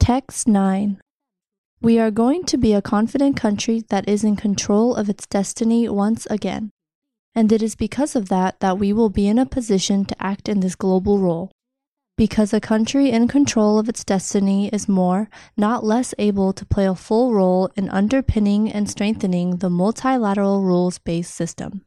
Text 9. We are going to be a confident country that is in control of its destiny once again. And it is because of that that we will be in a position to act in this global role. Because a country in control of its destiny is more, not less able to play a full role in underpinning and strengthening the multilateral rules based system.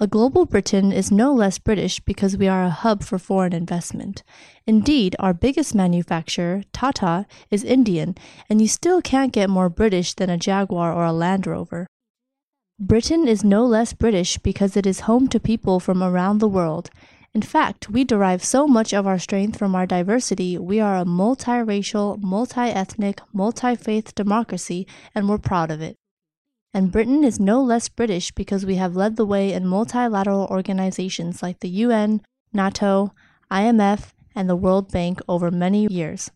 A global Britain is no less British because we are a hub for foreign investment. Indeed, our biggest manufacturer, Tata, is Indian, and you still can't get more British than a Jaguar or a Land Rover. Britain is no less British because it is home to people from around the world. In fact, we derive so much of our strength from our diversity. We are a multiracial, multi ethnic, multi faith democracy, and we're proud of it. And Britain is no less British because we have led the way in multilateral organizations like the UN, NATO, IMF, and the World Bank over many years.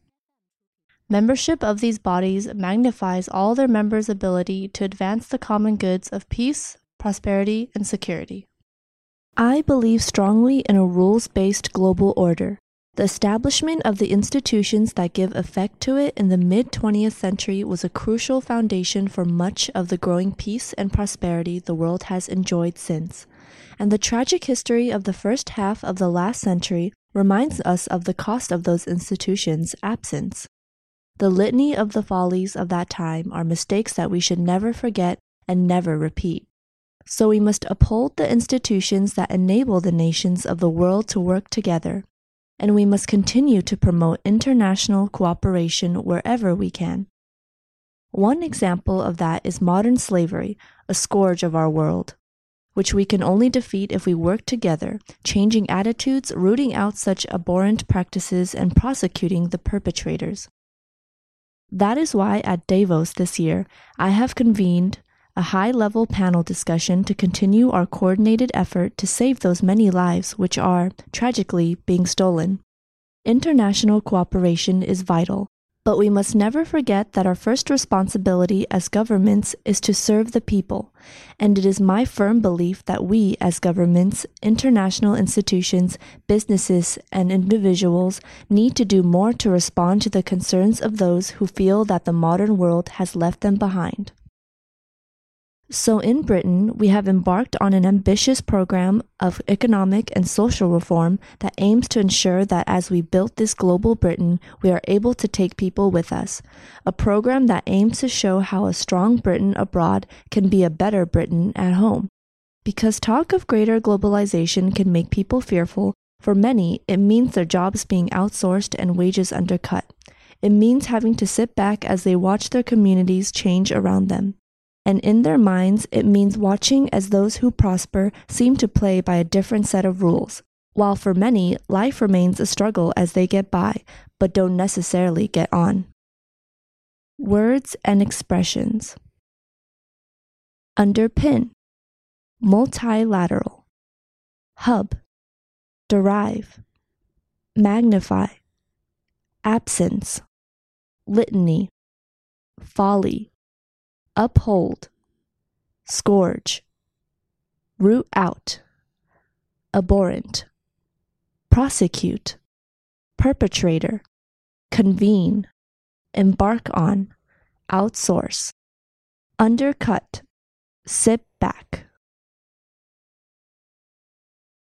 Membership of these bodies magnifies all their members' ability to advance the common goods of peace, prosperity, and security. I believe strongly in a rules based global order. The establishment of the institutions that give effect to it in the mid 20th century was a crucial foundation for much of the growing peace and prosperity the world has enjoyed since. And the tragic history of the first half of the last century reminds us of the cost of those institutions' absence. The litany of the follies of that time are mistakes that we should never forget and never repeat. So we must uphold the institutions that enable the nations of the world to work together and we must continue to promote international cooperation wherever we can. One example of that is modern slavery, a scourge of our world, which we can only defeat if we work together, changing attitudes, rooting out such abhorrent practices, and prosecuting the perpetrators. That is why at Davos this year, I have convened a high level panel discussion to continue our coordinated effort to save those many lives which are, tragically, being stolen. International cooperation is vital, but we must never forget that our first responsibility as governments is to serve the people, and it is my firm belief that we, as governments, international institutions, businesses, and individuals, need to do more to respond to the concerns of those who feel that the modern world has left them behind. So, in Britain, we have embarked on an ambitious program of economic and social reform that aims to ensure that as we build this global Britain, we are able to take people with us. A program that aims to show how a strong Britain abroad can be a better Britain at home. Because talk of greater globalization can make people fearful, for many, it means their jobs being outsourced and wages undercut. It means having to sit back as they watch their communities change around them and in their minds, it means watching as those who prosper seem to play by a different set of rules. While for many, life remains a struggle as they get by, but don't necessarily get on. Words and expressions. Underpin, multilateral, hub, derive, magnify, absence, litany, folly, uphold, scourge, root out, abhorrent, prosecute, perpetrator, convene, embark on, outsource, undercut, sit back.